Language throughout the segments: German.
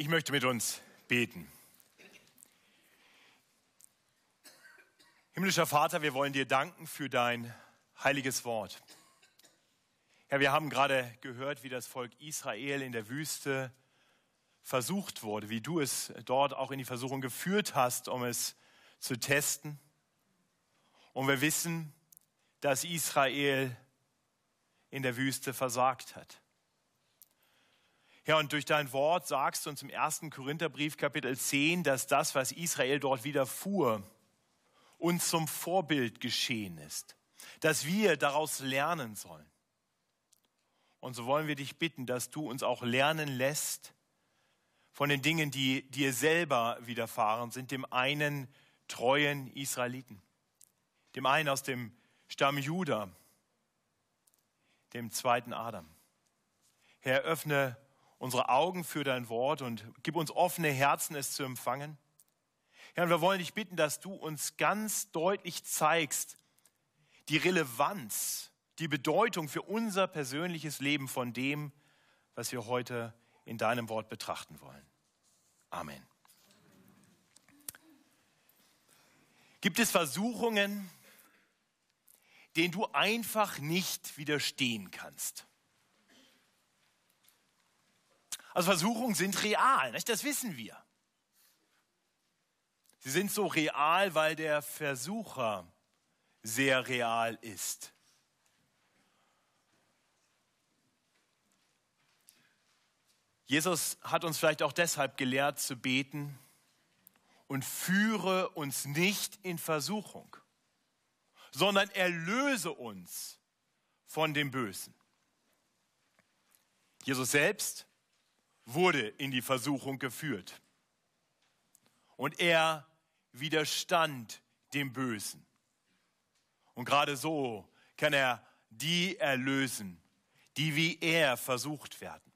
Ich möchte mit uns beten. Himmlischer Vater, wir wollen dir danken für dein heiliges Wort. Herr, wir haben gerade gehört, wie das Volk Israel in der Wüste versucht wurde, wie du es dort auch in die Versuchung geführt hast, um es zu testen. Und wir wissen, dass Israel in der Wüste versagt hat. Ja, und durch dein Wort sagst du uns im ersten Korintherbrief Kapitel 10, dass das, was Israel dort widerfuhr, uns zum Vorbild geschehen ist, dass wir daraus lernen sollen. Und so wollen wir dich bitten, dass du uns auch lernen lässt von den Dingen, die dir selber widerfahren sind, dem einen treuen Israeliten, dem einen aus dem Stamm Juda, dem zweiten Adam. Herr, öffne unsere Augen für dein Wort und gib uns offene Herzen, es zu empfangen. Herr, wir wollen dich bitten, dass du uns ganz deutlich zeigst, die Relevanz, die Bedeutung für unser persönliches Leben von dem, was wir heute in deinem Wort betrachten wollen. Amen. Gibt es Versuchungen, denen du einfach nicht widerstehen kannst? Also Versuchungen sind real, nicht? das wissen wir. Sie sind so real, weil der Versucher sehr real ist. Jesus hat uns vielleicht auch deshalb gelehrt zu beten und führe uns nicht in Versuchung, sondern erlöse uns von dem Bösen. Jesus selbst wurde in die Versuchung geführt. Und er widerstand dem Bösen. Und gerade so kann er die erlösen, die wie er versucht werden,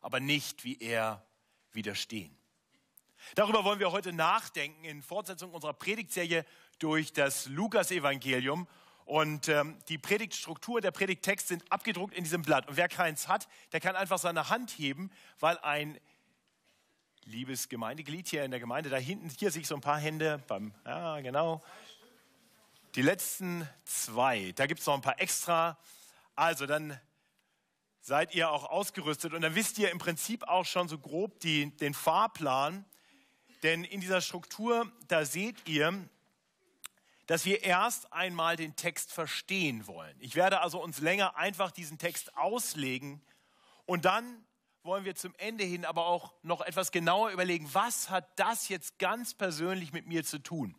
aber nicht wie er widerstehen. Darüber wollen wir heute nachdenken in Fortsetzung unserer Predigtserie durch das Lukas-Evangelium. Und ähm, die Predigtstruktur, der Predigttext sind abgedruckt in diesem Blatt. Und wer keins hat, der kann einfach seine Hand heben, weil ein liebes Gemeindeglied hier in der Gemeinde, da hinten, hier sehe ich so ein paar Hände beim, ja genau. Die letzten zwei, da gibt es noch ein paar extra. Also dann seid ihr auch ausgerüstet und dann wisst ihr im Prinzip auch schon so grob die, den Fahrplan. Denn in dieser Struktur, da seht ihr, dass wir erst einmal den Text verstehen wollen. Ich werde also uns länger einfach diesen Text auslegen und dann wollen wir zum Ende hin aber auch noch etwas genauer überlegen, was hat das jetzt ganz persönlich mit mir zu tun?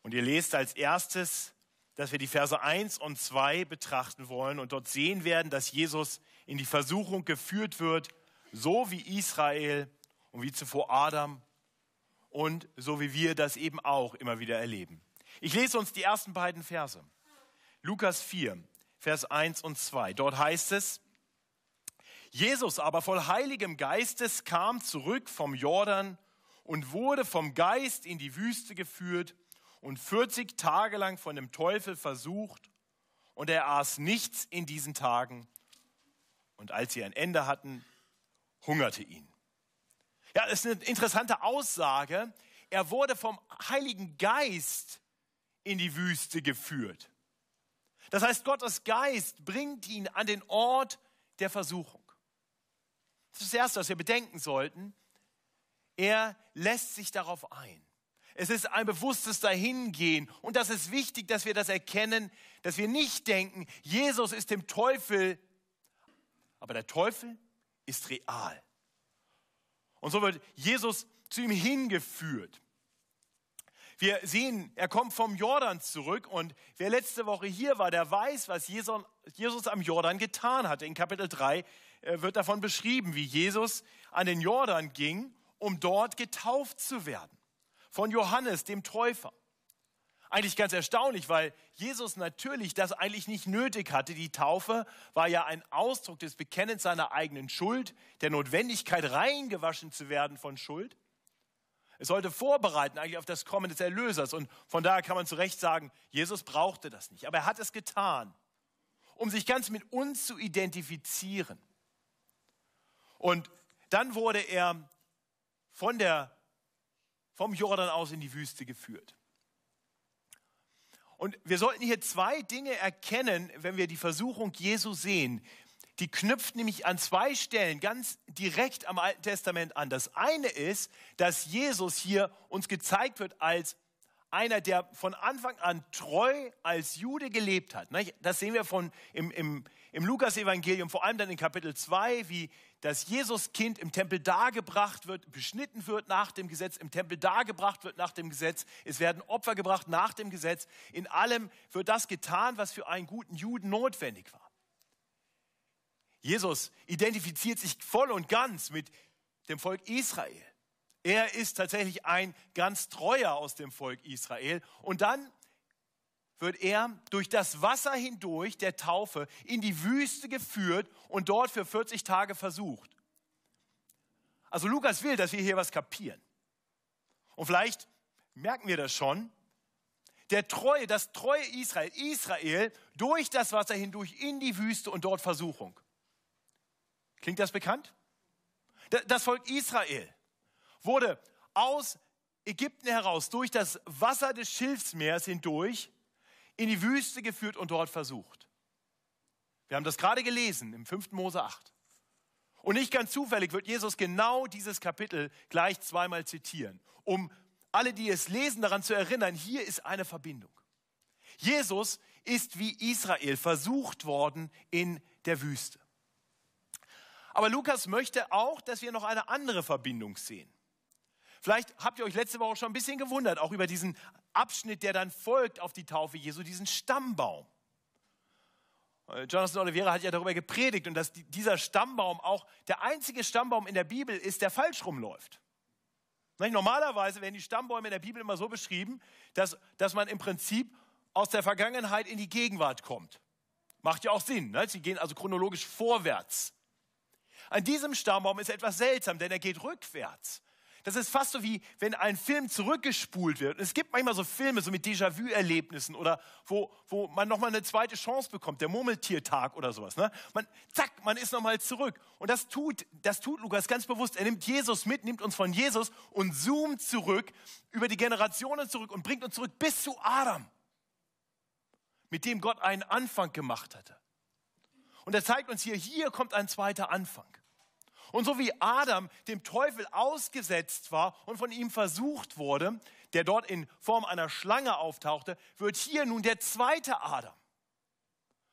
Und ihr lest als erstes, dass wir die Verse 1 und 2 betrachten wollen und dort sehen werden, dass Jesus in die Versuchung geführt wird, so wie Israel und wie zuvor Adam und so wie wir das eben auch immer wieder erleben. Ich lese uns die ersten beiden Verse. Lukas 4, Vers 1 und 2. Dort heißt es, Jesus aber voll heiligem Geistes kam zurück vom Jordan und wurde vom Geist in die Wüste geführt und 40 Tage lang von dem Teufel versucht und er aß nichts in diesen Tagen und als sie ein Ende hatten, hungerte ihn. Ja, das ist eine interessante Aussage. Er wurde vom Heiligen Geist in die Wüste geführt. Das heißt, Gottes Geist bringt ihn an den Ort der Versuchung. Das ist das Erste, was wir bedenken sollten. Er lässt sich darauf ein. Es ist ein bewusstes Dahingehen. Und das ist wichtig, dass wir das erkennen, dass wir nicht denken, Jesus ist dem Teufel, aber der Teufel ist real. Und so wird Jesus zu ihm hingeführt. Wir sehen, er kommt vom Jordan zurück und wer letzte Woche hier war, der weiß, was Jesus am Jordan getan hatte. In Kapitel 3 äh, wird davon beschrieben, wie Jesus an den Jordan ging, um dort getauft zu werden. Von Johannes, dem Täufer. Eigentlich ganz erstaunlich, weil Jesus natürlich das eigentlich nicht nötig hatte. Die Taufe war ja ein Ausdruck des Bekennens seiner eigenen Schuld, der Notwendigkeit reingewaschen zu werden von Schuld. Es sollte vorbereiten eigentlich auf das Kommen des Erlösers. Und von daher kann man zu Recht sagen, Jesus brauchte das nicht. Aber er hat es getan, um sich ganz mit uns zu identifizieren. Und dann wurde er von der, vom Jordan aus in die Wüste geführt. Und wir sollten hier zwei Dinge erkennen, wenn wir die Versuchung Jesu sehen. Die knüpft nämlich an zwei Stellen ganz direkt am Alten Testament an. Das eine ist, dass Jesus hier uns gezeigt wird als einer, der von Anfang an treu als Jude gelebt hat. Das sehen wir von, im, im, im Lukas-Evangelium, vor allem dann in Kapitel 2, wie das Jesuskind im Tempel dargebracht wird, beschnitten wird nach dem Gesetz, im Tempel dargebracht wird nach dem Gesetz. Es werden Opfer gebracht nach dem Gesetz. In allem wird das getan, was für einen guten Juden notwendig war. Jesus identifiziert sich voll und ganz mit dem Volk Israel. Er ist tatsächlich ein ganz treuer aus dem Volk Israel. Und dann wird er durch das Wasser hindurch der Taufe in die Wüste geführt und dort für 40 Tage versucht. Also Lukas will, dass wir hier was kapieren. Und vielleicht merken wir das schon. Der treue, das treue Israel, Israel durch das Wasser hindurch in die Wüste und dort Versuchung. Klingt das bekannt? Das Volk Israel wurde aus Ägypten heraus durch das Wasser des Schilfsmeers hindurch in die Wüste geführt und dort versucht. Wir haben das gerade gelesen im 5. Mose 8. Und nicht ganz zufällig wird Jesus genau dieses Kapitel gleich zweimal zitieren, um alle, die es lesen, daran zu erinnern, hier ist eine Verbindung. Jesus ist wie Israel versucht worden in der Wüste. Aber Lukas möchte auch, dass wir noch eine andere Verbindung sehen. Vielleicht habt ihr euch letzte Woche schon ein bisschen gewundert, auch über diesen Abschnitt, der dann folgt auf die Taufe Jesu, diesen Stammbaum. Äh, Jonathan Oliveira hat ja darüber gepredigt und dass dieser Stammbaum auch der einzige Stammbaum in der Bibel ist, der falsch rumläuft. Normalerweise werden die Stammbäume in der Bibel immer so beschrieben, dass, dass man im Prinzip aus der Vergangenheit in die Gegenwart kommt. Macht ja auch Sinn. Ne? Sie gehen also chronologisch vorwärts. An diesem Stammbaum ist etwas seltsam, denn er geht rückwärts. Das ist fast so wie, wenn ein Film zurückgespult wird. Es gibt manchmal so Filme, so mit Déjà-vu-Erlebnissen oder wo, wo man nochmal eine zweite Chance bekommt, der Murmeltiertag oder sowas. Ne? Man, zack, man ist nochmal zurück. Und das tut, das tut Lukas ganz bewusst. Er nimmt Jesus mit, nimmt uns von Jesus und zoomt zurück über die Generationen zurück und bringt uns zurück bis zu Adam, mit dem Gott einen Anfang gemacht hatte. Und er zeigt uns hier, hier kommt ein zweiter Anfang. Und so wie Adam dem Teufel ausgesetzt war und von ihm versucht wurde, der dort in Form einer Schlange auftauchte, wird hier nun der zweite Adam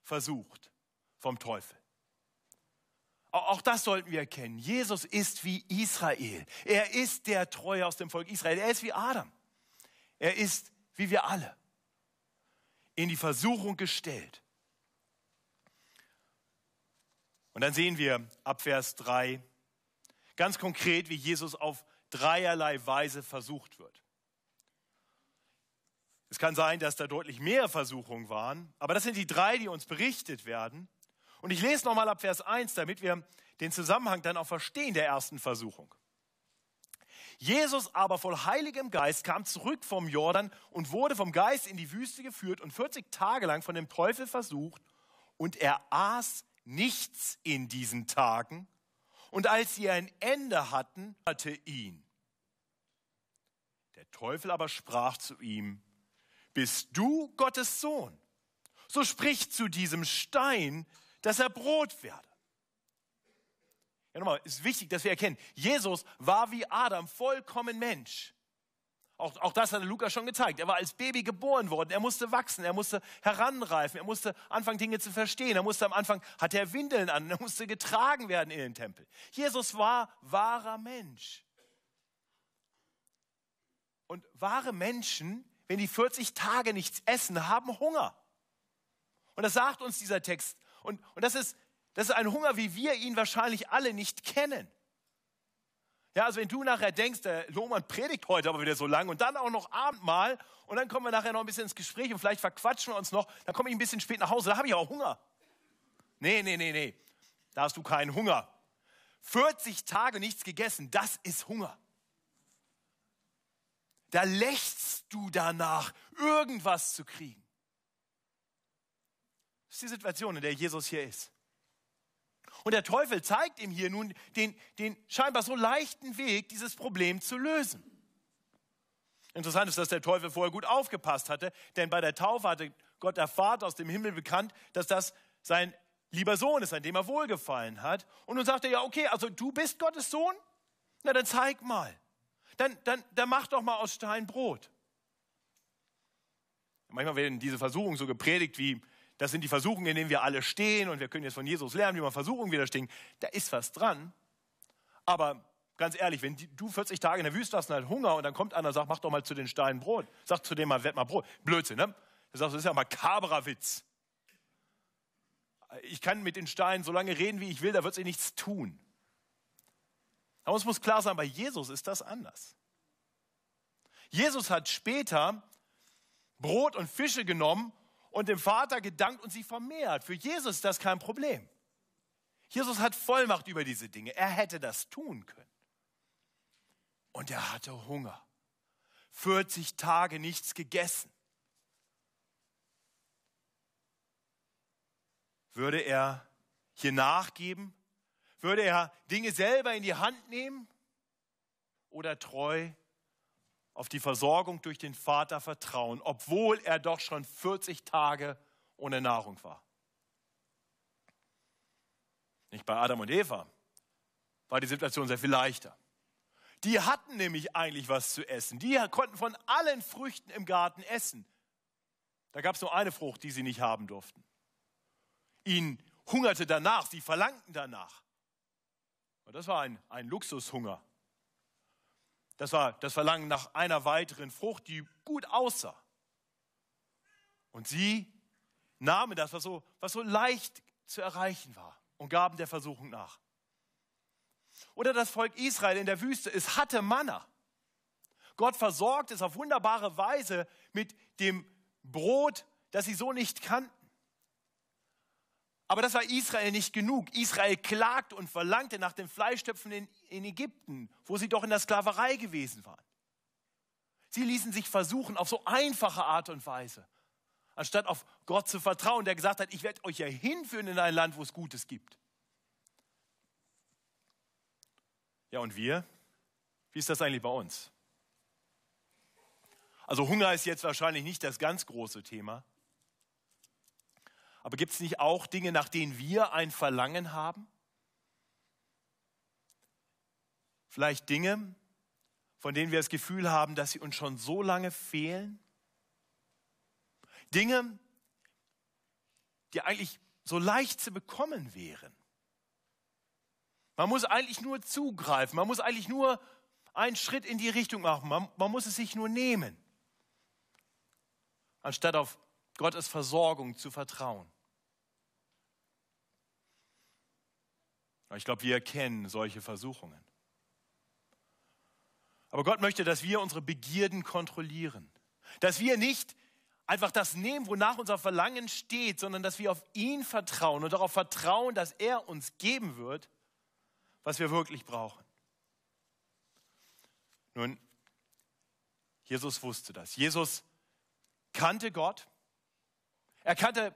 versucht vom Teufel. Auch das sollten wir erkennen. Jesus ist wie Israel. Er ist der Treue aus dem Volk Israel. Er ist wie Adam. Er ist wie wir alle in die Versuchung gestellt. Und dann sehen wir ab Vers 3, Ganz konkret, wie Jesus auf dreierlei Weise versucht wird. Es kann sein, dass da deutlich mehr Versuchungen waren, aber das sind die drei, die uns berichtet werden. Und ich lese nochmal ab Vers 1, damit wir den Zusammenhang dann auch verstehen der ersten Versuchung. Jesus aber voll heiligem Geist kam zurück vom Jordan und wurde vom Geist in die Wüste geführt und 40 Tage lang von dem Teufel versucht und er aß nichts in diesen Tagen und als sie ein Ende hatten, hatte ihn. Der Teufel aber sprach zu ihm, bist du Gottes Sohn? So sprich zu diesem Stein, dass er Brot werde. Ja, nochmal, ist wichtig, dass wir erkennen, Jesus war wie Adam vollkommen Mensch. Auch, auch das hat Lukas schon gezeigt. Er war als Baby geboren worden. Er musste wachsen. Er musste heranreifen. Er musste anfangen, Dinge zu verstehen. Er musste am Anfang, hatte er Windeln an. Er musste getragen werden in den Tempel. Jesus war wahrer Mensch. Und wahre Menschen, wenn die 40 Tage nichts essen, haben Hunger. Und das sagt uns dieser Text. Und, und das, ist, das ist ein Hunger, wie wir ihn wahrscheinlich alle nicht kennen. Ja, also wenn du nachher denkst, der Lohmann predigt heute aber wieder so lang und dann auch noch Abendmahl und dann kommen wir nachher noch ein bisschen ins Gespräch und vielleicht verquatschen wir uns noch, dann komme ich ein bisschen spät nach Hause, da habe ich auch Hunger. Nee, nee, nee, nee, da hast du keinen Hunger. 40 Tage nichts gegessen, das ist Hunger. Da lächst du danach, irgendwas zu kriegen. Das ist die Situation, in der Jesus hier ist. Und der Teufel zeigt ihm hier nun den, den scheinbar so leichten Weg, dieses Problem zu lösen. Interessant ist, dass der Teufel vorher gut aufgepasst hatte, denn bei der Taufe hatte Gott der Vater aus dem Himmel bekannt, dass das sein lieber Sohn ist, an dem er wohlgefallen hat. Und nun sagt er, ja, okay, also du bist Gottes Sohn? Na, dann zeig mal. Dann, dann, dann mach doch mal aus Stein Brot. Manchmal werden diese Versuchungen so gepredigt wie, das sind die Versuchungen, in denen wir alle stehen und wir können jetzt von Jesus lernen, wie man Versuchungen widerstehen. Da ist was dran. Aber ganz ehrlich, wenn du 40 Tage in der Wüste hast und halt Hunger und dann kommt einer und sagt, mach doch mal zu den Steinen Brot. Sag zu dem mal, werd mal Brot. Blödsinn, ne? Du sagst, das ist ja makaberer Witz. Ich kann mit den Steinen so lange reden, wie ich will, da wird sich nichts tun. Aber es muss klar sein, bei Jesus ist das anders. Jesus hat später Brot und Fische genommen und dem Vater gedankt und sie vermehrt. Für Jesus ist das kein Problem. Jesus hat Vollmacht über diese Dinge. Er hätte das tun können. Und er hatte Hunger. 40 Tage nichts gegessen. Würde er hier nachgeben? Würde er Dinge selber in die Hand nehmen? Oder treu auf die Versorgung durch den Vater vertrauen, obwohl er doch schon 40 Tage ohne Nahrung war. Nicht bei Adam und Eva war die Situation sehr viel leichter. Die hatten nämlich eigentlich was zu essen. Die konnten von allen Früchten im Garten essen. Da gab es nur eine Frucht, die sie nicht haben durften. Ihnen hungerte danach, sie verlangten danach. Und das war ein, ein Luxushunger. Das war das Verlangen nach einer weiteren Frucht, die gut aussah. Und sie nahmen das, was so, was so leicht zu erreichen war, und gaben der Versuchung nach. Oder das Volk Israel in der Wüste, es hatte Manna. Gott versorgt es auf wunderbare Weise mit dem Brot, das sie so nicht kannten. Aber das war Israel nicht genug. Israel klagte und verlangte nach den Fleischtöpfen in, in Ägypten, wo sie doch in der Sklaverei gewesen waren. Sie ließen sich versuchen auf so einfache Art und Weise, anstatt auf Gott zu vertrauen, der gesagt hat, ich werde euch ja hinführen in ein Land, wo es Gutes gibt. Ja, und wir? Wie ist das eigentlich bei uns? Also Hunger ist jetzt wahrscheinlich nicht das ganz große Thema. Aber gibt es nicht auch Dinge, nach denen wir ein Verlangen haben? Vielleicht Dinge, von denen wir das Gefühl haben, dass sie uns schon so lange fehlen? Dinge, die eigentlich so leicht zu bekommen wären. Man muss eigentlich nur zugreifen, man muss eigentlich nur einen Schritt in die Richtung machen, man, man muss es sich nur nehmen, anstatt auf Gottes Versorgung zu vertrauen. Ich glaube, wir kennen solche Versuchungen. Aber Gott möchte, dass wir unsere Begierden kontrollieren. Dass wir nicht einfach das nehmen, wonach unser Verlangen steht, sondern dass wir auf ihn vertrauen und darauf vertrauen, dass er uns geben wird, was wir wirklich brauchen. Nun, Jesus wusste das. Jesus kannte Gott. Er kannte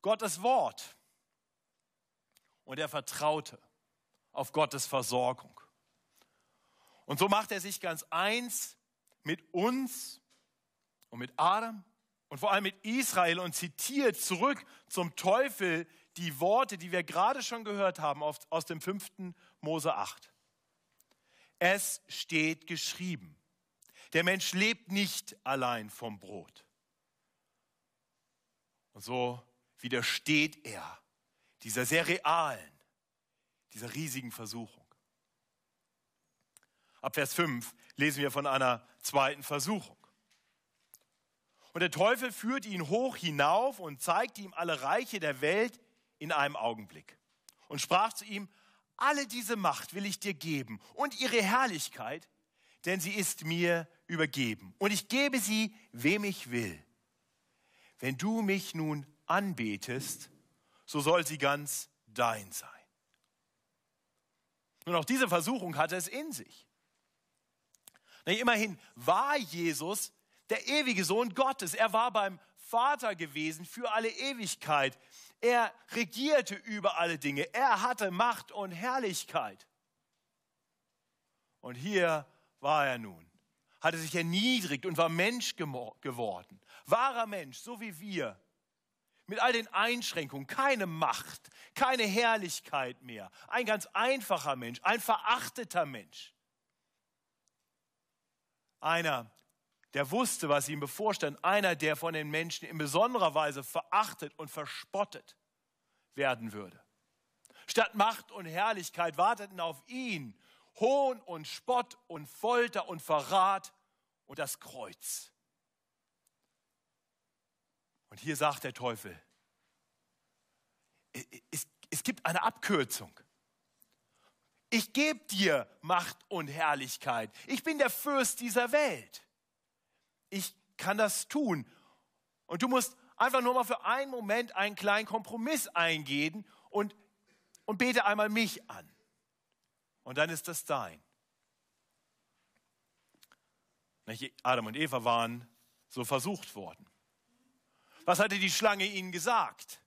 Gottes Wort. Und er vertraute auf Gottes Versorgung. Und so macht er sich ganz eins mit uns und mit Adam und vor allem mit Israel und zitiert zurück zum Teufel die Worte, die wir gerade schon gehört haben aus dem fünften Mose 8. Es steht geschrieben, der Mensch lebt nicht allein vom Brot. Und so widersteht er dieser sehr realen, dieser riesigen Versuchung. Ab Vers 5 lesen wir von einer zweiten Versuchung. Und der Teufel führt ihn hoch hinauf und zeigt ihm alle Reiche der Welt in einem Augenblick und sprach zu ihm, alle diese Macht will ich dir geben und ihre Herrlichkeit, denn sie ist mir übergeben und ich gebe sie, wem ich will. Wenn du mich nun anbetest, so soll sie ganz dein sein. Nun, auch diese Versuchung hatte es in sich. Na, immerhin war Jesus der ewige Sohn Gottes. Er war beim Vater gewesen für alle Ewigkeit. Er regierte über alle Dinge. Er hatte Macht und Herrlichkeit. Und hier war er nun, hatte sich erniedrigt und war Mensch geworden. Wahrer Mensch, so wie wir. Mit all den Einschränkungen, keine Macht, keine Herrlichkeit mehr. Ein ganz einfacher Mensch, ein verachteter Mensch. Einer, der wusste, was ihm bevorstand. Einer, der von den Menschen in besonderer Weise verachtet und verspottet werden würde. Statt Macht und Herrlichkeit warteten auf ihn Hohn und Spott und Folter und Verrat und das Kreuz. Und hier sagt der Teufel, es, es gibt eine Abkürzung. Ich gebe dir Macht und Herrlichkeit. Ich bin der Fürst dieser Welt. Ich kann das tun. Und du musst einfach nur mal für einen Moment einen kleinen Kompromiss eingehen und, und bete einmal mich an. Und dann ist das dein. Adam und Eva waren so versucht worden. Was hatte die Schlange ihnen gesagt?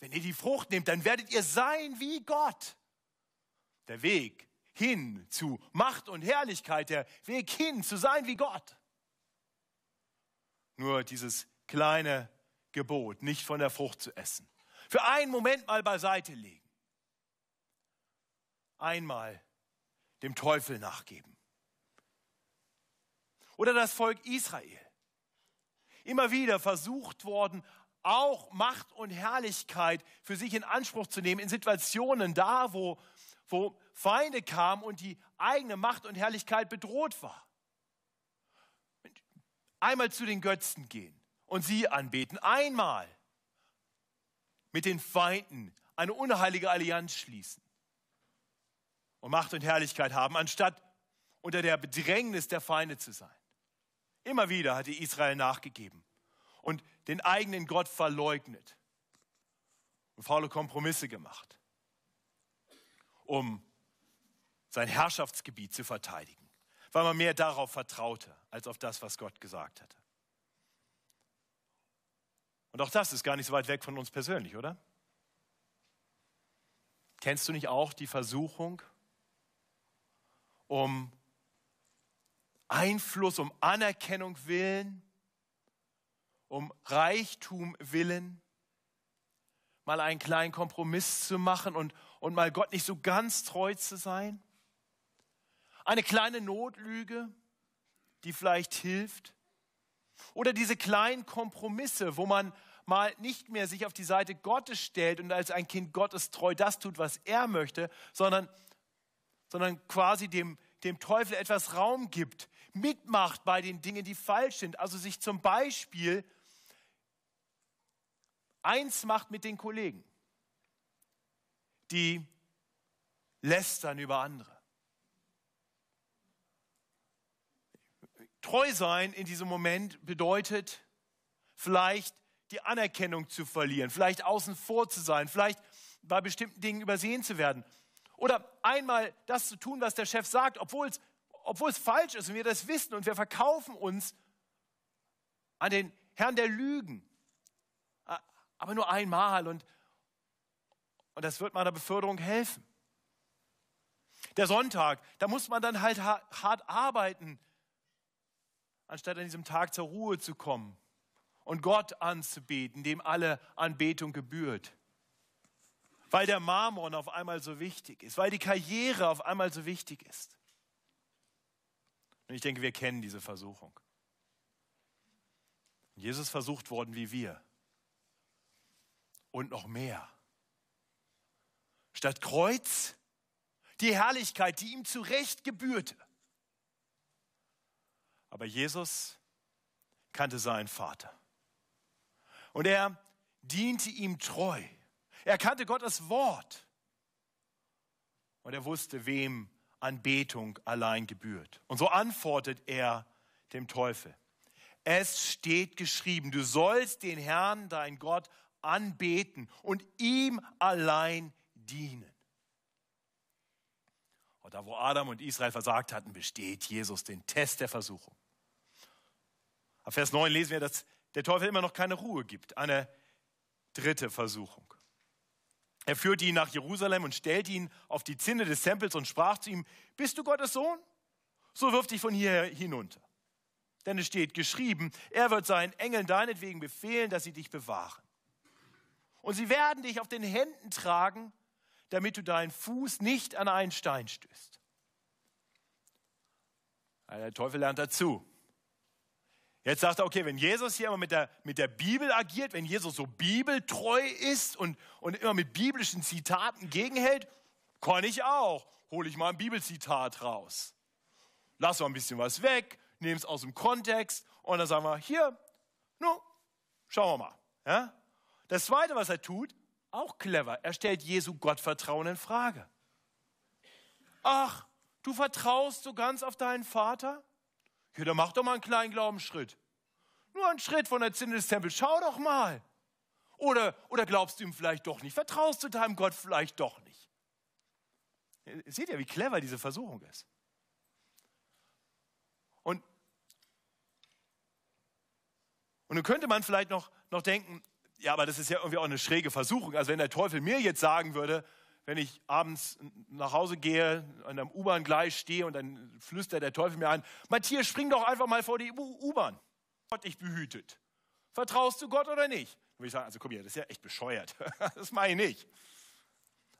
Wenn ihr die Frucht nehmt, dann werdet ihr sein wie Gott. Der Weg hin zu Macht und Herrlichkeit, der Weg hin zu sein wie Gott. Nur dieses kleine Gebot, nicht von der Frucht zu essen. Für einen Moment mal beiseite legen. Einmal dem Teufel nachgeben. Oder das Volk Israel. Immer wieder versucht worden, auch Macht und Herrlichkeit für sich in Anspruch zu nehmen in Situationen da, wo, wo Feinde kamen und die eigene Macht und Herrlichkeit bedroht war. Einmal zu den Götzen gehen und sie anbeten. Einmal mit den Feinden eine unheilige Allianz schließen und Macht und Herrlichkeit haben, anstatt unter der Bedrängnis der Feinde zu sein. Immer wieder hatte Israel nachgegeben und den eigenen Gott verleugnet und faule Kompromisse gemacht, um sein Herrschaftsgebiet zu verteidigen, weil man mehr darauf vertraute als auf das, was Gott gesagt hatte. Und auch das ist gar nicht so weit weg von uns persönlich, oder? Kennst du nicht auch die Versuchung, um Einfluss, um Anerkennung willen, um Reichtum willen, mal einen kleinen Kompromiss zu machen und, und mal Gott nicht so ganz treu zu sein? Eine kleine Notlüge, die vielleicht hilft? Oder diese kleinen Kompromisse, wo man mal nicht mehr sich auf die Seite Gottes stellt und als ein Kind Gottes treu das tut, was er möchte, sondern sondern quasi dem, dem Teufel etwas Raum gibt, mitmacht bei den Dingen, die falsch sind. Also sich zum Beispiel eins macht mit den Kollegen, die lästern über andere. Treu sein in diesem Moment bedeutet vielleicht die Anerkennung zu verlieren, vielleicht außen vor zu sein, vielleicht bei bestimmten Dingen übersehen zu werden. Oder einmal das zu tun, was der Chef sagt, obwohl es, obwohl es falsch ist und wir das wissen und wir verkaufen uns an den Herrn der Lügen. Aber nur einmal und, und das wird meiner Beförderung helfen. Der Sonntag, da muss man dann halt hart arbeiten, anstatt an diesem Tag zur Ruhe zu kommen und Gott anzubeten, dem alle Anbetung gebührt weil der Marmon auf einmal so wichtig ist, weil die Karriere auf einmal so wichtig ist. Und ich denke, wir kennen diese Versuchung. Jesus versucht worden wie wir. Und noch mehr. Statt Kreuz die Herrlichkeit, die ihm zu Recht gebührte. Aber Jesus kannte seinen Vater. Und er diente ihm treu. Er kannte Gottes Wort. Und er wusste, wem Anbetung allein gebührt. Und so antwortet er dem Teufel. Es steht geschrieben, du sollst den Herrn, dein Gott, anbeten und ihm allein dienen. Und da, wo Adam und Israel versagt hatten, besteht Jesus den Test der Versuchung. Ab Vers 9 lesen wir, dass der Teufel immer noch keine Ruhe gibt. Eine dritte Versuchung. Er führte ihn nach Jerusalem und stellte ihn auf die Zinne des Tempels und sprach zu ihm, bist du Gottes Sohn? So wirf dich von hier hinunter. Denn es steht geschrieben, er wird seinen Engeln deinetwegen befehlen, dass sie dich bewahren. Und sie werden dich auf den Händen tragen, damit du deinen Fuß nicht an einen Stein stößt. Der Teufel lernt dazu. Jetzt sagt er, okay, wenn Jesus hier immer mit der, mit der Bibel agiert, wenn Jesus so bibeltreu ist und, und immer mit biblischen Zitaten gegenhält, kann ich auch. Hole ich mal ein Bibelzitat raus. Lass mal ein bisschen was weg, nehme es aus dem Kontext und dann sagen wir, hier, nun, schauen wir mal. Ja? Das Zweite, was er tut, auch clever, er stellt Jesu Gottvertrauen in Frage. Ach, du vertraust so ganz auf deinen Vater? Ja, dann mach doch mal einen kleinen Glaubensschritt. Nur einen Schritt von der Zinne des Tempels. Schau doch mal. Oder, oder glaubst du ihm vielleicht doch nicht? Vertraust du deinem Gott vielleicht doch nicht? Seht ihr, wie clever diese Versuchung ist? Und, und nun könnte man vielleicht noch, noch denken, ja, aber das ist ja irgendwie auch eine schräge Versuchung. Also wenn der Teufel mir jetzt sagen würde, wenn ich abends nach Hause gehe, an einem U-Bahn-Gleis stehe und dann flüstert der Teufel mir an, Matthias, spring doch einfach mal vor die U-Bahn. Gott dich behütet. Vertraust du Gott oder nicht? Dann würde ich sagen, also komm hier, das ist ja echt bescheuert. Das mache ich nicht.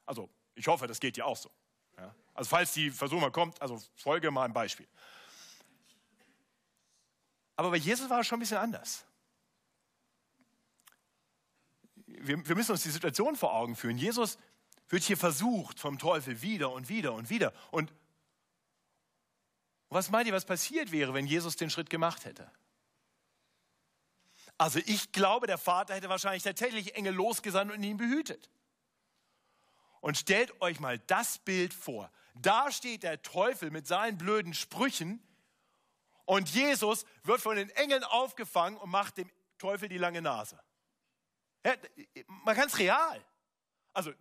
Also, ich hoffe, das geht dir auch so. Ja? Also, falls die Versuchung mal kommt, also folge mal ein Beispiel. Aber bei Jesus war es schon ein bisschen anders. Wir, wir müssen uns die Situation vor Augen führen. Jesus wird hier versucht vom Teufel wieder und wieder und wieder. Und was meint ihr, was passiert wäre, wenn Jesus den Schritt gemacht hätte? Also ich glaube, der Vater hätte wahrscheinlich tatsächlich Engel losgesandt und ihn behütet. Und stellt euch mal das Bild vor. Da steht der Teufel mit seinen blöden Sprüchen und Jesus wird von den Engeln aufgefangen und macht dem Teufel die lange Nase. Ja, man kann es real. Also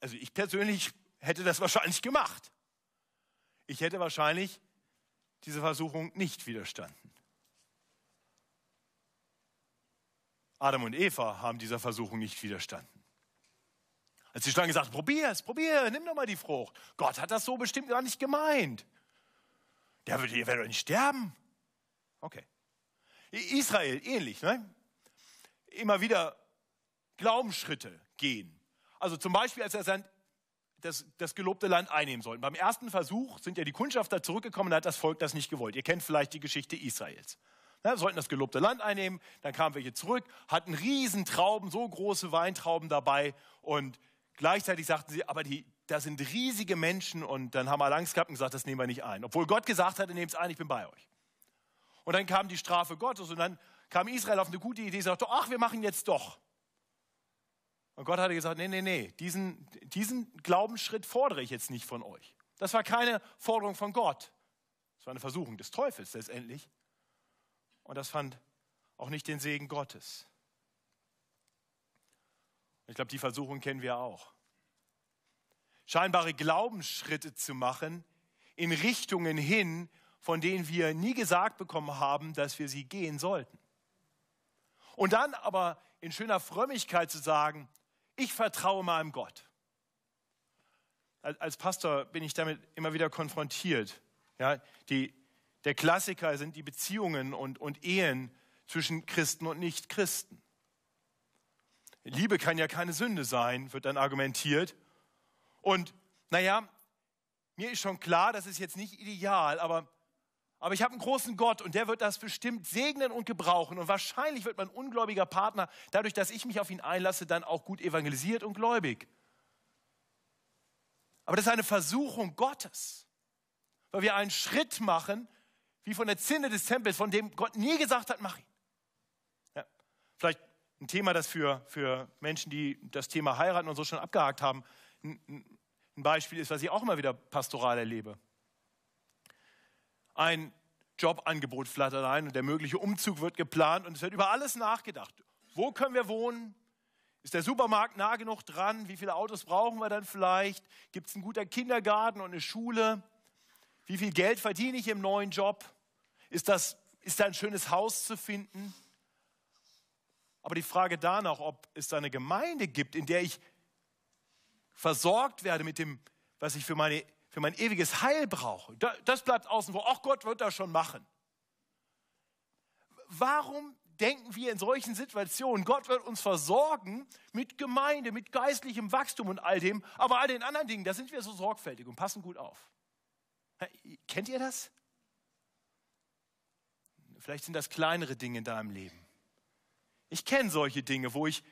also ich persönlich hätte das wahrscheinlich gemacht. Ich hätte wahrscheinlich diese Versuchung nicht widerstanden. Adam und Eva haben dieser Versuchung nicht widerstanden. Als die Schlange sagt, probier es, probier, nimm doch mal die Frucht. Gott hat das so bestimmt gar nicht gemeint. Der wird, ihr nicht sterben. Okay. Israel ähnlich, ne? Immer wieder Glaubensschritte gehen. Also zum Beispiel, als er das, das gelobte Land einnehmen sollte. Beim ersten Versuch sind ja die Kundschafter zurückgekommen und hat das Volk das nicht gewollt. Ihr kennt vielleicht die Geschichte Israels. Ja, sollten das gelobte Land einnehmen, dann kamen welche zurück, hatten Riesentrauben, so große Weintrauben dabei und gleichzeitig sagten sie, aber die, da sind riesige Menschen und dann haben alle Angst gehabt und gesagt, das nehmen wir nicht ein. Obwohl Gott gesagt hatte, nehmt es ein, ich bin bei euch. Und dann kam die Strafe Gottes und dann kam Israel auf eine gute Idee, sagte, ach, wir machen jetzt doch. Und Gott hatte gesagt, nee, nee, nee, diesen, diesen Glaubensschritt fordere ich jetzt nicht von euch. Das war keine Forderung von Gott. Das war eine Versuchung des Teufels letztendlich. Und das fand auch nicht den Segen Gottes. Ich glaube, die Versuchung kennen wir auch. Scheinbare Glaubensschritte zu machen in Richtungen hin, von denen wir nie gesagt bekommen haben, dass wir sie gehen sollten. Und dann aber in schöner Frömmigkeit zu sagen, ich vertraue meinem Gott. Als Pastor bin ich damit immer wieder konfrontiert. Ja, die, der Klassiker sind die Beziehungen und, und Ehen zwischen Christen und Nichtchristen. Liebe kann ja keine Sünde sein, wird dann argumentiert. Und naja, mir ist schon klar, das ist jetzt nicht ideal, aber aber ich habe einen großen Gott und der wird das bestimmt segnen und gebrauchen. Und wahrscheinlich wird mein ungläubiger Partner, dadurch, dass ich mich auf ihn einlasse, dann auch gut evangelisiert und gläubig. Aber das ist eine Versuchung Gottes, weil wir einen Schritt machen, wie von der Zinne des Tempels, von dem Gott nie gesagt hat, mach ihn. Ja, vielleicht ein Thema, das für, für Menschen, die das Thema heiraten und so schon abgehakt haben, ein, ein Beispiel ist, was ich auch immer wieder pastoral erlebe ein Jobangebot flattert ein und der mögliche Umzug wird geplant und es wird über alles nachgedacht. Wo können wir wohnen? Ist der Supermarkt nah genug dran? Wie viele Autos brauchen wir dann vielleicht? Gibt es einen guten Kindergarten und eine Schule? Wie viel Geld verdiene ich im neuen Job? Ist das ist da ein schönes Haus zu finden. Aber die Frage danach, ob es da eine Gemeinde gibt, in der ich versorgt werde mit dem, was ich für, meine, für mein ewiges Heil brauche, das bleibt außen vor. Ach, Gott wird das schon machen. Warum denken wir in solchen Situationen, Gott wird uns versorgen mit Gemeinde, mit geistlichem Wachstum und all dem, aber all den anderen Dingen, da sind wir so sorgfältig und passen gut auf. Kennt ihr das? Vielleicht sind das kleinere Dinge in deinem Leben. Ich kenne solche Dinge, wo ich,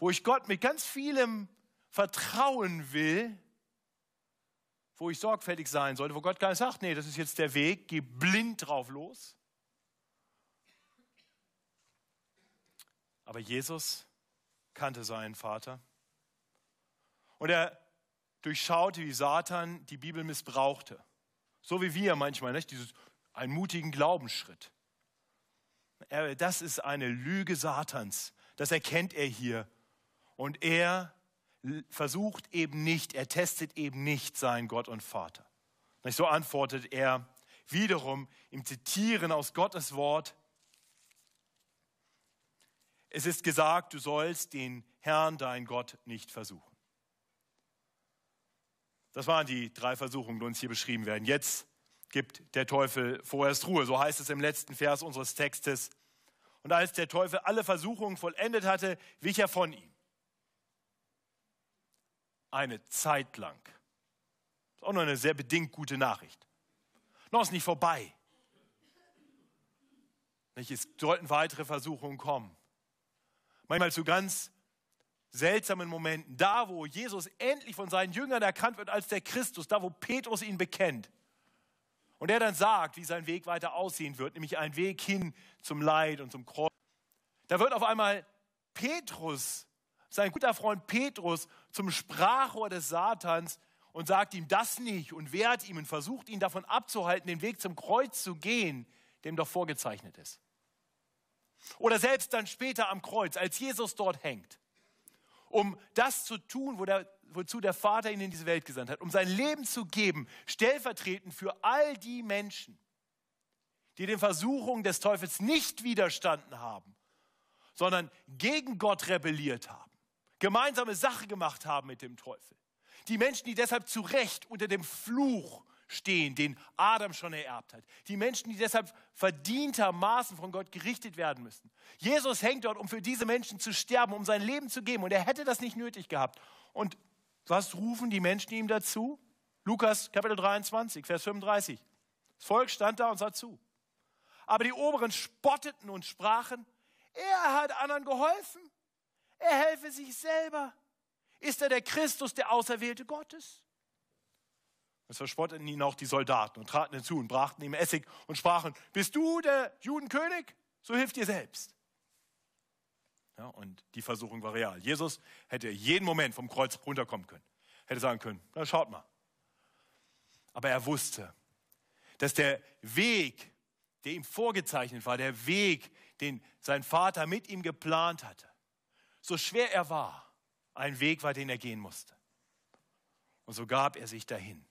wo ich Gott mit ganz vielem vertrauen will, wo ich sorgfältig sein sollte, wo Gott gar nicht sagt, nee, das ist jetzt der Weg, geh blind drauf los. Aber Jesus kannte seinen Vater. Und er durchschaute, wie Satan die Bibel missbrauchte. So wie wir manchmal, nicht? Dieses, einen mutigen Glaubensschritt. Das ist eine Lüge Satans. Das erkennt er hier. Und er versucht eben nicht, er testet eben nicht seinen Gott und Vater. So antwortet er wiederum im Zitieren aus Gottes Wort, es ist gesagt, du sollst den Herrn, dein Gott, nicht versuchen. Das waren die drei Versuchungen, die uns hier beschrieben werden. Jetzt gibt der Teufel vorerst Ruhe, so heißt es im letzten Vers unseres Textes. Und als der Teufel alle Versuchungen vollendet hatte, wich er von ihm. Eine Zeit lang. Das ist auch noch eine sehr bedingt gute Nachricht. Noch ist nicht vorbei. Es sollten weitere Versuchungen kommen manchmal zu ganz seltsamen Momenten. Da, wo Jesus endlich von seinen Jüngern erkannt wird als der Christus, da, wo Petrus ihn bekennt. Und er dann sagt, wie sein Weg weiter aussehen wird, nämlich ein Weg hin zum Leid und zum Kreuz. Da wird auf einmal Petrus, sein guter Freund Petrus, zum Sprachrohr des Satans und sagt ihm das nicht und wehrt ihm und versucht ihn davon abzuhalten, den Weg zum Kreuz zu gehen, dem doch vorgezeichnet ist. Oder selbst dann später am Kreuz, als Jesus dort hängt, um das zu tun, wo der, wozu der Vater ihn in diese Welt gesandt hat, um sein Leben zu geben, stellvertretend für all die Menschen, die den Versuchungen des Teufels nicht widerstanden haben, sondern gegen Gott rebelliert haben, gemeinsame Sache gemacht haben mit dem Teufel. Die Menschen, die deshalb zu Recht unter dem Fluch stehen, den Adam schon ererbt hat. Die Menschen, die deshalb verdientermaßen von Gott gerichtet werden müssen. Jesus hängt dort, um für diese Menschen zu sterben, um sein Leben zu geben. Und er hätte das nicht nötig gehabt. Und was rufen die Menschen ihm dazu? Lukas Kapitel 23, Vers 35. Das Volk stand da und sah zu. Aber die Oberen spotteten und sprachen, er hat anderen geholfen. Er helfe sich selber. Ist er der Christus, der Auserwählte Gottes? Es verspotteten ihn auch die Soldaten und traten hinzu und brachten ihm Essig und sprachen, bist du der Judenkönig? So hilf dir selbst. Ja, und die Versuchung war real. Jesus hätte jeden Moment vom Kreuz runterkommen können. Hätte sagen können, na schaut mal. Aber er wusste, dass der Weg, der ihm vorgezeichnet war, der Weg, den sein Vater mit ihm geplant hatte, so schwer er war, ein Weg war, den er gehen musste. Und so gab er sich dahin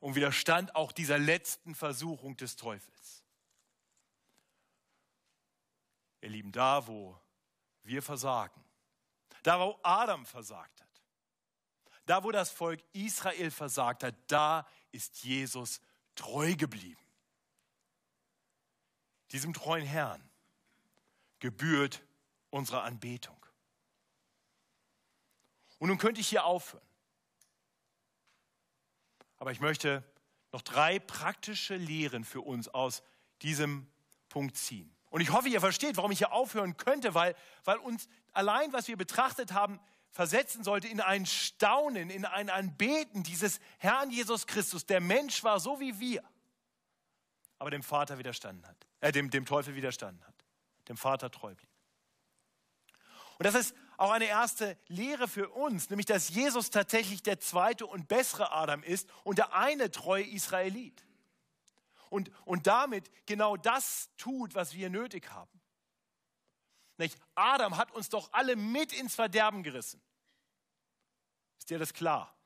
und widerstand auch dieser letzten Versuchung des Teufels. Ihr Lieben, da wo wir versagen, da wo Adam versagt hat, da wo das Volk Israel versagt hat, da ist Jesus treu geblieben. Diesem treuen Herrn gebührt unsere Anbetung. Und nun könnte ich hier aufhören. Aber ich möchte noch drei praktische Lehren für uns aus diesem Punkt ziehen. Und ich hoffe, ihr versteht, warum ich hier aufhören könnte, weil, weil uns allein, was wir betrachtet haben, versetzen sollte in ein Staunen, in ein Anbeten dieses Herrn Jesus Christus, der Mensch war so wie wir, aber dem Vater widerstanden hat, äh, dem, dem Teufel widerstanden hat, dem Vater treu blieb. Und das ist auch eine erste Lehre für uns, nämlich dass Jesus tatsächlich der zweite und bessere Adam ist und der eine treue Israelit. Und, und damit genau das tut, was wir nötig haben. Nicht? Adam hat uns doch alle mit ins Verderben gerissen. Ist dir das klar?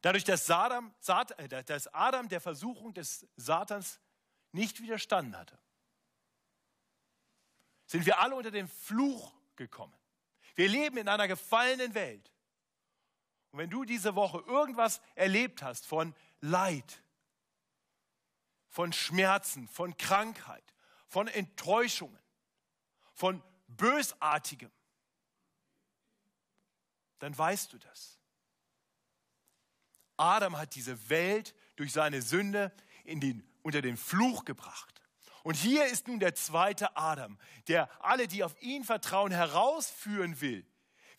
Dadurch, dass, äh, dass Adam der Versuchung des Satans nicht widerstanden hatte, sind wir alle unter den Fluch gekommen. Wir leben in einer gefallenen Welt. Und wenn du diese Woche irgendwas erlebt hast von Leid, von Schmerzen, von Krankheit, von Enttäuschungen, von Bösartigem, dann weißt du das. Adam hat diese Welt durch seine Sünde den, unter den Fluch gebracht. Und hier ist nun der zweite Adam, der alle, die auf ihn vertrauen, herausführen will.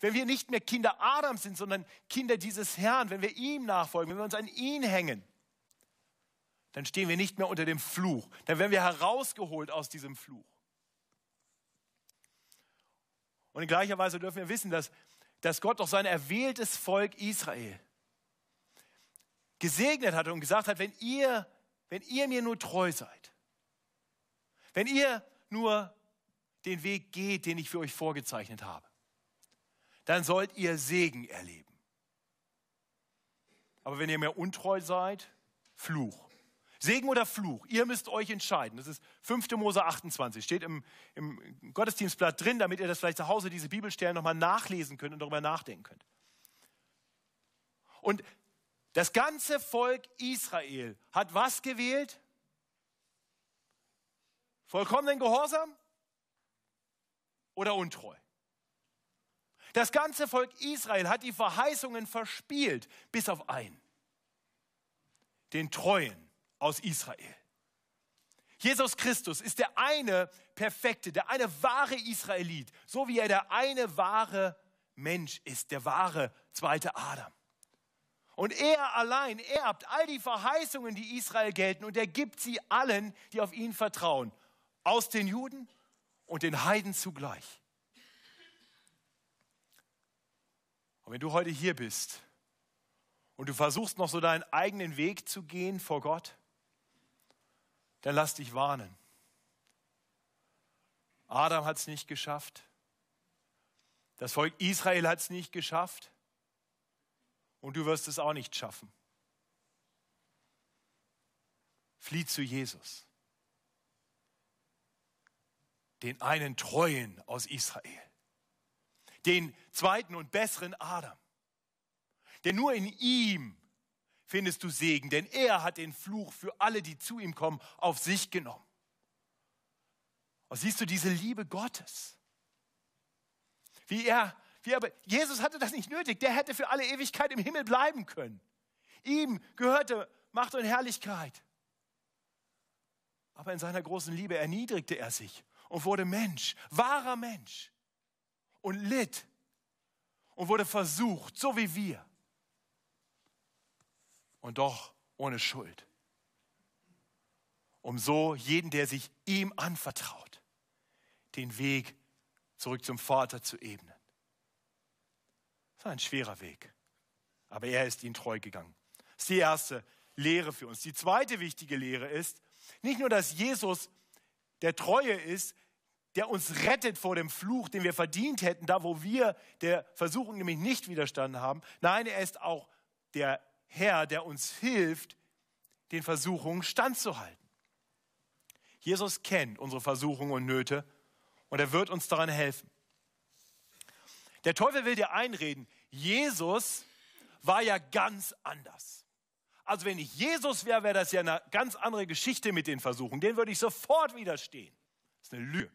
Wenn wir nicht mehr Kinder Adams sind, sondern Kinder dieses Herrn, wenn wir ihm nachfolgen, wenn wir uns an ihn hängen, dann stehen wir nicht mehr unter dem Fluch. Dann werden wir herausgeholt aus diesem Fluch. Und in gleicher Weise dürfen wir wissen, dass, dass Gott doch sein erwähltes Volk Israel gesegnet hat und gesagt hat, wenn ihr, wenn ihr mir nur treu seid, wenn ihr nur den Weg geht, den ich für euch vorgezeichnet habe, dann sollt ihr Segen erleben. Aber wenn ihr mir untreu seid, Fluch. Segen oder Fluch, ihr müsst euch entscheiden. Das ist 5. Mose 28, steht im, im Gottesdienstblatt drin, damit ihr das vielleicht zu Hause, diese Bibelstellen nochmal nachlesen könnt und darüber nachdenken könnt. Und das ganze Volk Israel hat was gewählt? Vollkommenen Gehorsam oder untreu? Das ganze Volk Israel hat die Verheißungen verspielt, bis auf einen, den Treuen aus Israel. Jesus Christus ist der eine perfekte, der eine wahre Israelit, so wie er der eine wahre Mensch ist, der wahre zweite Adam. Und er allein erbt all die Verheißungen, die Israel gelten, und er gibt sie allen, die auf ihn vertrauen, aus den Juden und den Heiden zugleich. Und wenn du heute hier bist und du versuchst noch so deinen eigenen Weg zu gehen vor Gott, dann lass dich warnen. Adam hat es nicht geschafft. Das Volk Israel hat es nicht geschafft und du wirst es auch nicht schaffen. Flieh zu Jesus, den einen Treuen aus Israel, den zweiten und besseren Adam. Denn nur in ihm findest du Segen, denn er hat den Fluch für alle, die zu ihm kommen, auf sich genommen. Und siehst du diese Liebe Gottes, wie er wie aber, Jesus hatte das nicht nötig. Der hätte für alle Ewigkeit im Himmel bleiben können. Ihm gehörte Macht und Herrlichkeit. Aber in seiner großen Liebe erniedrigte er sich und wurde Mensch, wahrer Mensch und litt und wurde versucht, so wie wir. Und doch ohne Schuld. Um so jeden, der sich ihm anvertraut, den Weg zurück zum Vater zu ebnen. Das war ein schwerer Weg. Aber er ist ihn treu gegangen. Das ist die erste Lehre für uns. Die zweite wichtige Lehre ist, nicht nur, dass Jesus der Treue ist, der uns rettet vor dem Fluch, den wir verdient hätten, da wo wir der Versuchung nämlich nicht widerstanden haben. Nein, er ist auch der Herr, der uns hilft, den Versuchungen standzuhalten. Jesus kennt unsere Versuchungen und Nöte und er wird uns daran helfen. Der Teufel will dir einreden, Jesus war ja ganz anders. Also wenn ich Jesus wäre, wäre das ja eine ganz andere Geschichte mit den Versuchen. Den würde ich sofort widerstehen. Das ist eine Lüge.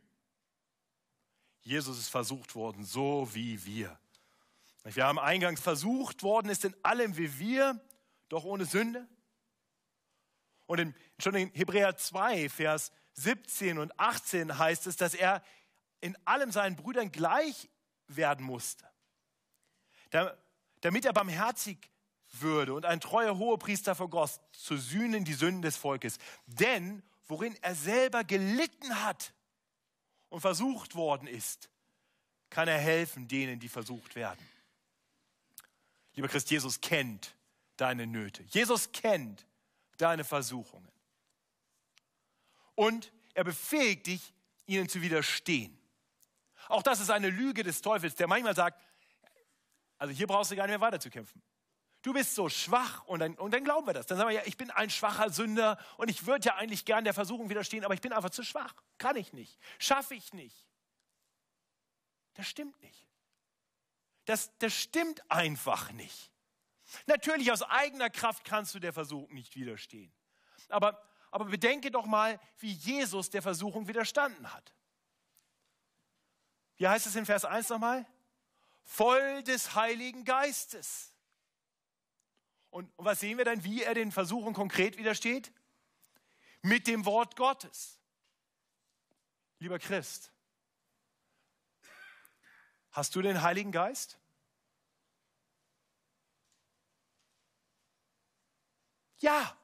Jesus ist versucht worden, so wie wir. Wir haben eingangs versucht worden, ist in allem wie wir, doch ohne Sünde. Und in, schon in Hebräer 2, Vers 17 und 18 heißt es, dass er in allem seinen Brüdern gleich werden musste. Damit er barmherzig würde und ein treuer Hohepriester vor Gott zu sühnen die Sünden des Volkes. Denn worin er selber gelitten hat und versucht worden ist, kann er helfen denen, die versucht werden. Lieber Christ, Jesus kennt deine Nöte. Jesus kennt deine Versuchungen. Und er befähigt dich, ihnen zu widerstehen. Auch das ist eine Lüge des Teufels, der manchmal sagt, also hier brauchst du gar nicht mehr weiterzukämpfen. Du bist so schwach und dann, und dann glauben wir das. Dann sagen wir ja, ich bin ein schwacher Sünder und ich würde ja eigentlich gern der Versuchung widerstehen, aber ich bin einfach zu schwach. Kann ich nicht. Schaffe ich nicht. Das stimmt nicht. Das, das stimmt einfach nicht. Natürlich aus eigener Kraft kannst du der Versuchung nicht widerstehen. Aber, aber bedenke doch mal, wie Jesus der Versuchung widerstanden hat. Wie heißt es in Vers 1 nochmal? Voll des Heiligen Geistes. Und, was sehen wir dann, wie er den Versuchungen konkret widersteht? Mit dem Wort Gottes. Lieber Christ, hast du den Heiligen Geist? Ja.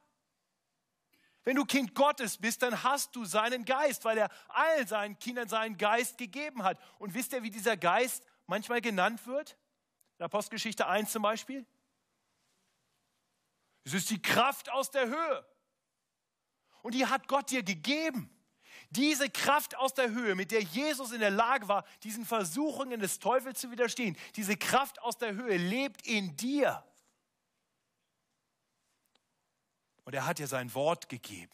Wenn du Kind Gottes bist, dann hast du seinen Geist, weil er allen seinen Kindern seinen Geist gegeben hat. Und wisst ihr, wie dieser Geist manchmal genannt wird? In Apostelgeschichte 1 zum Beispiel. Es ist die Kraft aus der Höhe. Und die hat Gott dir gegeben. Diese Kraft aus der Höhe, mit der Jesus in der Lage war, diesen Versuchungen des Teufels zu widerstehen, diese Kraft aus der Höhe lebt in dir. Und er hat dir sein Wort gegeben,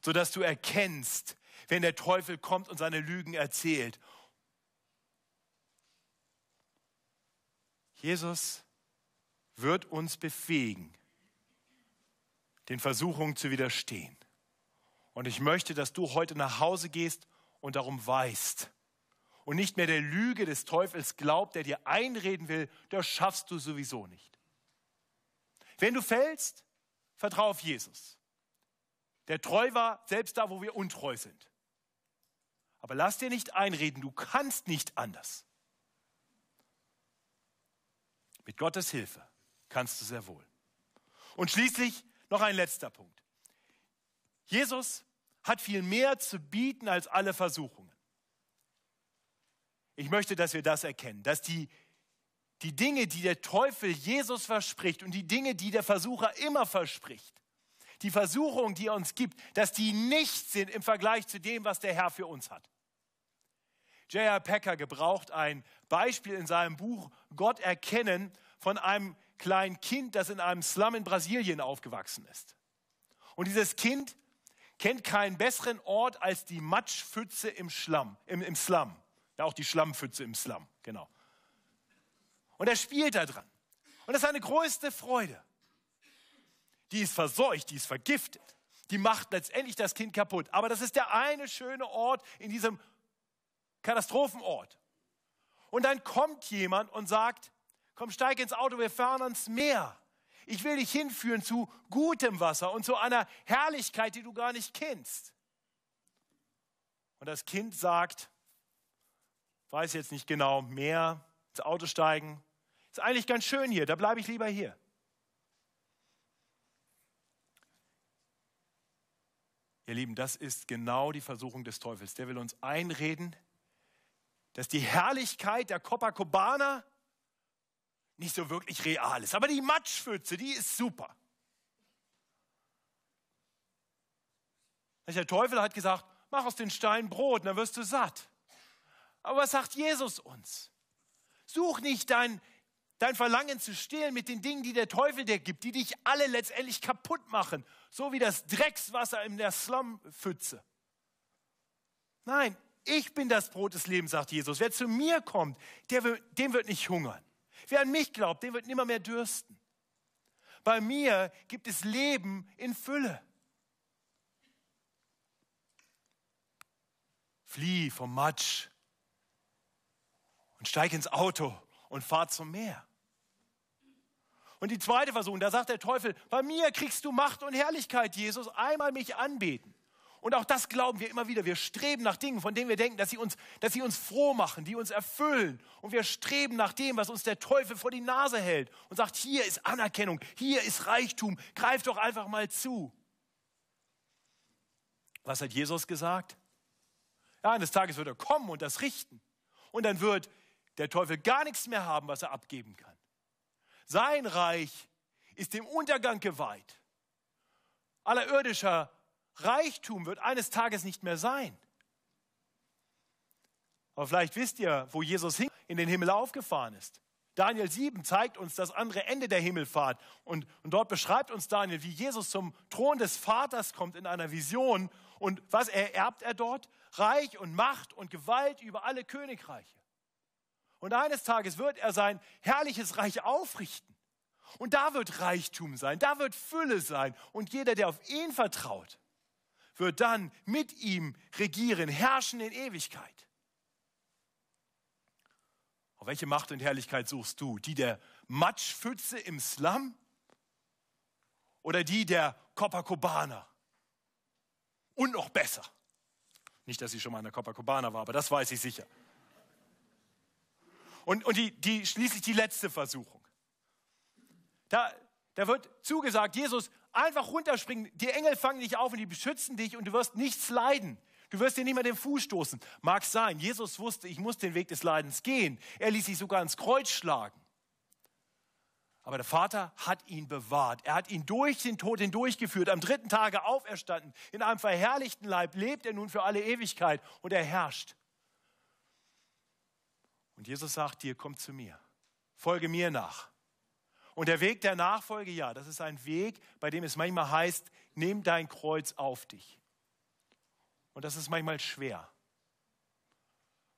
sodass du erkennst, wenn der Teufel kommt und seine Lügen erzählt. Jesus wird uns befähigen, den Versuchungen zu widerstehen. Und ich möchte, dass du heute nach Hause gehst und darum weißt und nicht mehr der Lüge des Teufels glaubt, der dir einreden will, das schaffst du sowieso nicht. Wenn du fällst, vertraue auf Jesus, der treu war, selbst da, wo wir untreu sind. Aber lass dir nicht einreden, du kannst nicht anders. Mit Gottes Hilfe kannst du sehr wohl. Und schließlich noch ein letzter Punkt. Jesus hat viel mehr zu bieten als alle Versuchungen. Ich möchte, dass wir das erkennen, dass die, die Dinge, die der Teufel Jesus verspricht und die Dinge, die der Versucher immer verspricht, die Versuchung, die er uns gibt, dass die nicht sind im Vergleich zu dem, was der Herr für uns hat. J.R. Packer gebraucht ein Beispiel in seinem Buch Gott erkennen von einem kleinen Kind, das in einem Slum in Brasilien aufgewachsen ist. Und dieses Kind kennt keinen besseren Ort als die Matschpfütze im, Schlamm, im, im Slum. Ja, auch die Schlammpfütze im Slum, genau. Und er spielt da dran. Und das ist seine größte Freude. Die ist verseucht, die ist vergiftet. Die macht letztendlich das Kind kaputt. Aber das ist der eine schöne Ort in diesem Katastrophenort. Und dann kommt jemand und sagt, komm, steig ins Auto, wir fahren ans Meer. Ich will dich hinführen zu gutem Wasser und zu einer Herrlichkeit, die du gar nicht kennst. Und das Kind sagt, weiß jetzt nicht genau, Meer, ins Auto steigen. Ist eigentlich ganz schön hier, da bleibe ich lieber hier. Ihr Lieben, das ist genau die Versuchung des Teufels. Der will uns einreden, dass die Herrlichkeit der Copacabana nicht so wirklich real ist. Aber die Matschpfütze, die ist super. Der Teufel hat gesagt, mach aus den Steinen Brot, dann wirst du satt. Aber was sagt Jesus uns? Such nicht dein, dein Verlangen zu stehlen mit den Dingen, die der Teufel dir gibt, die dich alle letztendlich kaputt machen, so wie das Dreckswasser in der Slumpfütze. Nein, ich bin das Brot des Lebens, sagt Jesus. Wer zu mir kommt, der, dem wird nicht hungern. Wer an mich glaubt, der wird nimmer mehr dürsten. Bei mir gibt es Leben in Fülle. Flieh vom Matsch und steig ins Auto und fahr zum Meer. Und die zweite Versuchung, da sagt der Teufel, bei mir kriegst du Macht und Herrlichkeit, Jesus, einmal mich anbeten. Und auch das glauben wir immer wieder. Wir streben nach Dingen, von denen wir denken, dass sie, uns, dass sie uns froh machen, die uns erfüllen. Und wir streben nach dem, was uns der Teufel vor die Nase hält und sagt, hier ist Anerkennung, hier ist Reichtum, greif doch einfach mal zu. Was hat Jesus gesagt? Ja, eines Tages wird er kommen und das richten. Und dann wird der Teufel gar nichts mehr haben, was er abgeben kann. Sein Reich ist dem Untergang geweiht. Aller irdischer Reichtum wird eines Tages nicht mehr sein. Aber vielleicht wisst ihr, wo Jesus in den Himmel aufgefahren ist. Daniel 7 zeigt uns das andere Ende der Himmelfahrt. Und, und dort beschreibt uns Daniel, wie Jesus zum Thron des Vaters kommt in einer Vision. Und was ererbt er dort? Reich und Macht und Gewalt über alle Königreiche. Und eines Tages wird er sein herrliches Reich aufrichten. Und da wird Reichtum sein, da wird Fülle sein. Und jeder, der auf ihn vertraut, wird dann mit ihm regieren, herrschen in Ewigkeit. Auf welche Macht und Herrlichkeit suchst du? Die der Matschpfütze im Slum oder die der Copacabana? Und noch besser. Nicht, dass ich schon mal in der Copacabana war, aber das weiß ich sicher. Und, und die, die, schließlich die letzte Versuchung. Da, da wird zugesagt, Jesus, einfach runterspringen, die Engel fangen dich auf und die beschützen dich und du wirst nichts leiden. Du wirst dir nicht mehr den Fuß stoßen. Mag sein, Jesus wusste, ich muss den Weg des Leidens gehen. Er ließ sich sogar ins Kreuz schlagen. Aber der Vater hat ihn bewahrt. Er hat ihn durch den Tod hindurchgeführt, am dritten Tage auferstanden. In einem verherrlichten Leib lebt er nun für alle Ewigkeit und er herrscht. Und Jesus sagt dir, komm zu mir, folge mir nach. Und der Weg der Nachfolge, ja, das ist ein Weg, bei dem es manchmal heißt, nimm dein Kreuz auf dich. Und das ist manchmal schwer.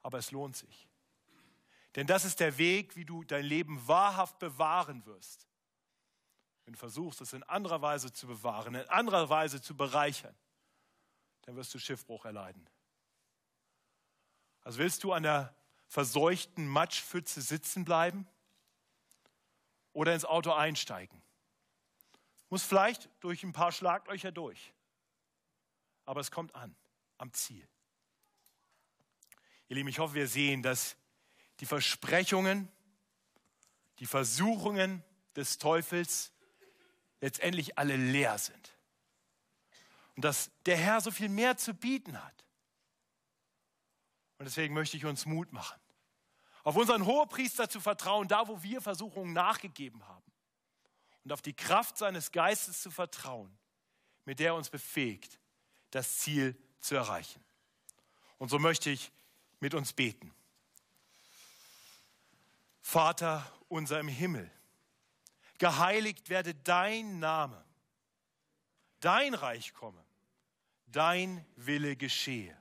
Aber es lohnt sich. Denn das ist der Weg, wie du dein Leben wahrhaft bewahren wirst. Wenn du versuchst, es in anderer Weise zu bewahren, in anderer Weise zu bereichern, dann wirst du Schiffbruch erleiden. Also willst du an der verseuchten Matschpfütze sitzen bleiben? Oder ins Auto einsteigen. Muss vielleicht durch ein paar Schlaglöcher durch. Aber es kommt an, am Ziel. Ihr Lieben, ich hoffe, wir sehen, dass die Versprechungen, die Versuchungen des Teufels letztendlich alle leer sind. Und dass der Herr so viel mehr zu bieten hat. Und deswegen möchte ich uns Mut machen auf unseren Hohepriester zu vertrauen, da wo wir Versuchungen nachgegeben haben. Und auf die Kraft seines Geistes zu vertrauen, mit der er uns befähigt, das Ziel zu erreichen. Und so möchte ich mit uns beten. Vater unser im Himmel, geheiligt werde dein Name, dein Reich komme, dein Wille geschehe,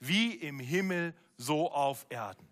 wie im Himmel so auf Erden.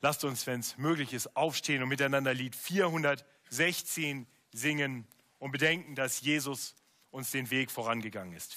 Lasst uns, wenn es möglich ist, aufstehen und miteinander Lied 416 singen und bedenken, dass Jesus uns den Weg vorangegangen ist.